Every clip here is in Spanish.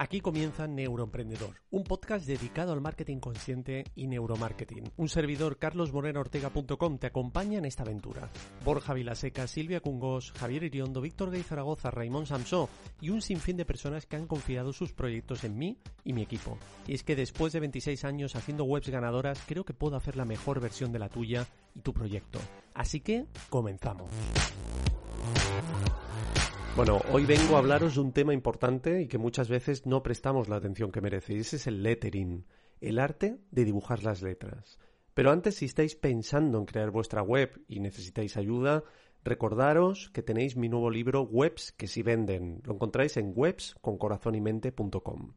Aquí comienza Neuroemprendedor, un podcast dedicado al marketing consciente y neuromarketing. Un servidor, carlosmorenoortega.com, te acompaña en esta aventura. Borja Vilaseca, Silvia Cungos, Javier Iriondo, Víctor Gay Zaragoza, Raymond Samsó y un sinfín de personas que han confiado sus proyectos en mí y mi equipo. Y es que después de 26 años haciendo webs ganadoras, creo que puedo hacer la mejor versión de la tuya y tu proyecto. Así que, comenzamos. Bueno, hoy vengo a hablaros de un tema importante y que muchas veces no prestamos la atención que merece, y ese es el lettering, el arte de dibujar las letras. Pero antes, si estáis pensando en crear vuestra web y necesitáis ayuda, recordaros que tenéis mi nuevo libro Webs que si venden. Lo encontráis en websconcorazonymente.com.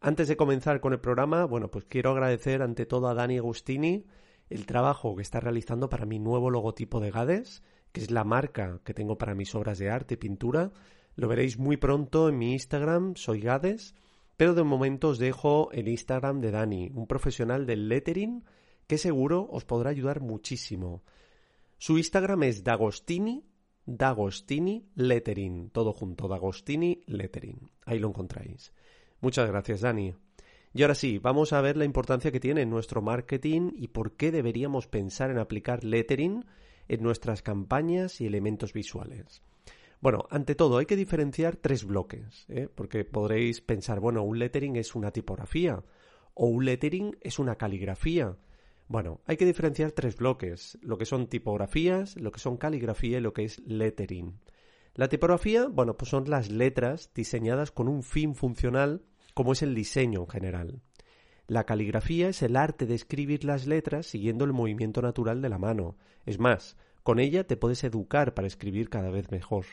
Antes de comenzar con el programa, bueno, pues quiero agradecer ante todo a Dani Agustini el trabajo que está realizando para mi nuevo logotipo de Gades que es la marca que tengo para mis obras de arte y pintura. Lo veréis muy pronto en mi Instagram, soy Gades, pero de momento os dejo el Instagram de Dani, un profesional del lettering que seguro os podrá ayudar muchísimo. Su Instagram es Dagostini, Dagostini Lettering, todo junto, Dagostini Lettering. Ahí lo encontráis. Muchas gracias, Dani. Y ahora sí, vamos a ver la importancia que tiene en nuestro marketing y por qué deberíamos pensar en aplicar lettering en nuestras campañas y elementos visuales. Bueno, ante todo hay que diferenciar tres bloques, ¿eh? porque podréis pensar, bueno, un lettering es una tipografía o un lettering es una caligrafía. Bueno, hay que diferenciar tres bloques, lo que son tipografías, lo que son caligrafía y lo que es lettering. La tipografía, bueno, pues son las letras diseñadas con un fin funcional como es el diseño en general. La caligrafía es el arte de escribir las letras siguiendo el movimiento natural de la mano. Es más, con ella te puedes educar para escribir cada vez mejor.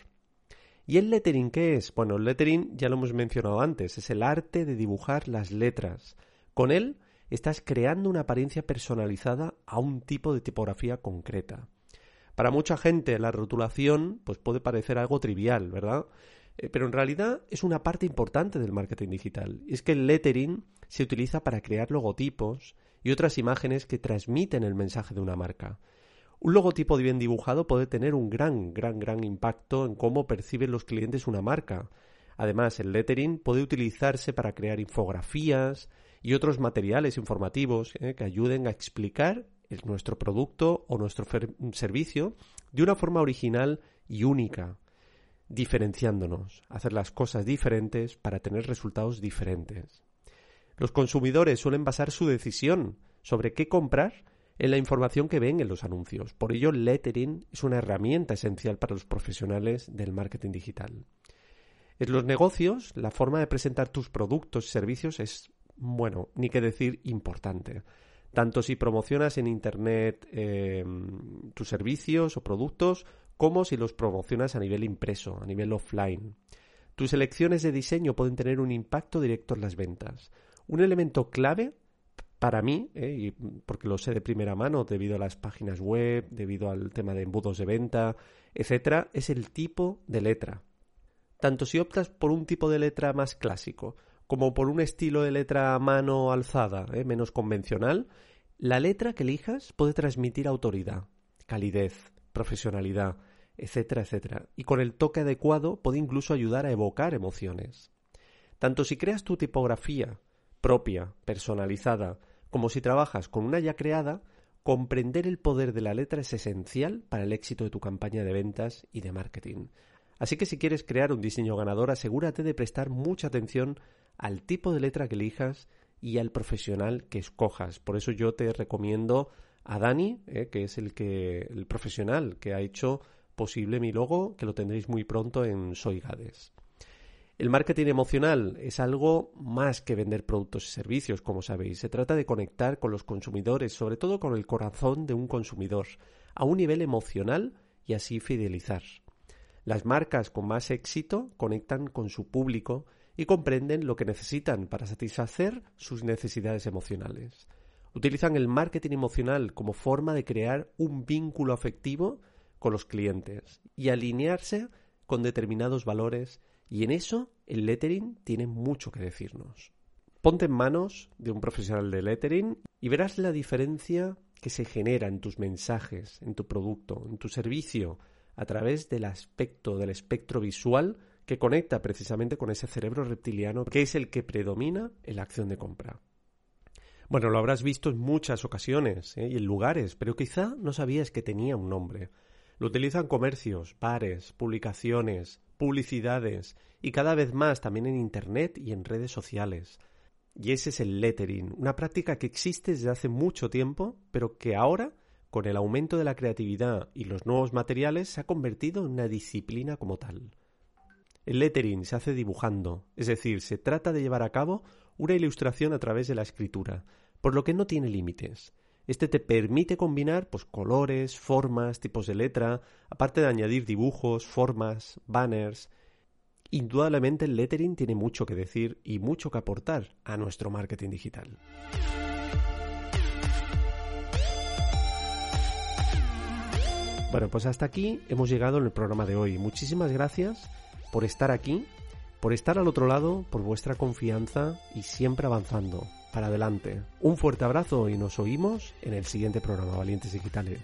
¿Y el lettering qué es? Bueno, el lettering ya lo hemos mencionado antes, es el arte de dibujar las letras. Con él estás creando una apariencia personalizada a un tipo de tipografía concreta. Para mucha gente la rotulación pues puede parecer algo trivial, ¿verdad? Eh, pero en realidad es una parte importante del marketing digital. Es que el lettering se utiliza para crear logotipos y otras imágenes que transmiten el mensaje de una marca. Un logotipo bien dibujado puede tener un gran, gran, gran impacto en cómo perciben los clientes una marca. Además, el lettering puede utilizarse para crear infografías y otros materiales informativos eh, que ayuden a explicar nuestro producto o nuestro servicio de una forma original y única, diferenciándonos, hacer las cosas diferentes para tener resultados diferentes. Los consumidores suelen basar su decisión sobre qué comprar en la información que ven en los anuncios. Por ello, lettering es una herramienta esencial para los profesionales del marketing digital. En los negocios, la forma de presentar tus productos y servicios es, bueno, ni que decir, importante. Tanto si promocionas en Internet em, tus servicios o productos, como si los promocionas a nivel impreso, a nivel offline. Tus elecciones de diseño pueden tener un impacto directo en las ventas. Un elemento clave para mí, eh, y porque lo sé de primera mano debido a las páginas web, debido al tema de embudos de venta, etcétera, es el tipo de letra. Tanto si optas por un tipo de letra más clásico como por un estilo de letra a mano alzada, eh, menos convencional, la letra que elijas puede transmitir autoridad, calidez, profesionalidad, etcétera, etcétera. Y con el toque adecuado puede incluso ayudar a evocar emociones. Tanto si creas tu tipografía propia, personalizada, como si trabajas con una ya creada, comprender el poder de la letra es esencial para el éxito de tu campaña de ventas y de marketing. Así que si quieres crear un diseño ganador, asegúrate de prestar mucha atención al tipo de letra que elijas y al profesional que escojas. Por eso yo te recomiendo a Dani, eh, que es el que el profesional que ha hecho posible mi logo, que lo tendréis muy pronto en Soy Gades. El marketing emocional es algo más que vender productos y servicios, como sabéis. Se trata de conectar con los consumidores, sobre todo con el corazón de un consumidor, a un nivel emocional y así fidelizar. Las marcas con más éxito conectan con su público y comprenden lo que necesitan para satisfacer sus necesidades emocionales. Utilizan el marketing emocional como forma de crear un vínculo afectivo con los clientes y alinearse con determinados valores y en eso el lettering tiene mucho que decirnos. Ponte en manos de un profesional de lettering y verás la diferencia que se genera en tus mensajes, en tu producto, en tu servicio, a través del aspecto, del espectro visual que conecta precisamente con ese cerebro reptiliano que es el que predomina en la acción de compra. Bueno, lo habrás visto en muchas ocasiones ¿eh? y en lugares, pero quizá no sabías que tenía un nombre. Lo utilizan comercios, bares, publicaciones, publicidades y cada vez más también en Internet y en redes sociales. Y ese es el lettering, una práctica que existe desde hace mucho tiempo, pero que ahora, con el aumento de la creatividad y los nuevos materiales, se ha convertido en una disciplina como tal. El lettering se hace dibujando, es decir, se trata de llevar a cabo una ilustración a través de la escritura, por lo que no tiene límites. Este te permite combinar pues, colores, formas, tipos de letra, aparte de añadir dibujos, formas, banners. Indudablemente el lettering tiene mucho que decir y mucho que aportar a nuestro marketing digital. Bueno, pues hasta aquí hemos llegado en el programa de hoy. Muchísimas gracias por estar aquí, por estar al otro lado, por vuestra confianza y siempre avanzando. Para adelante. Un fuerte abrazo y nos oímos en el siguiente programa Valientes Digitales.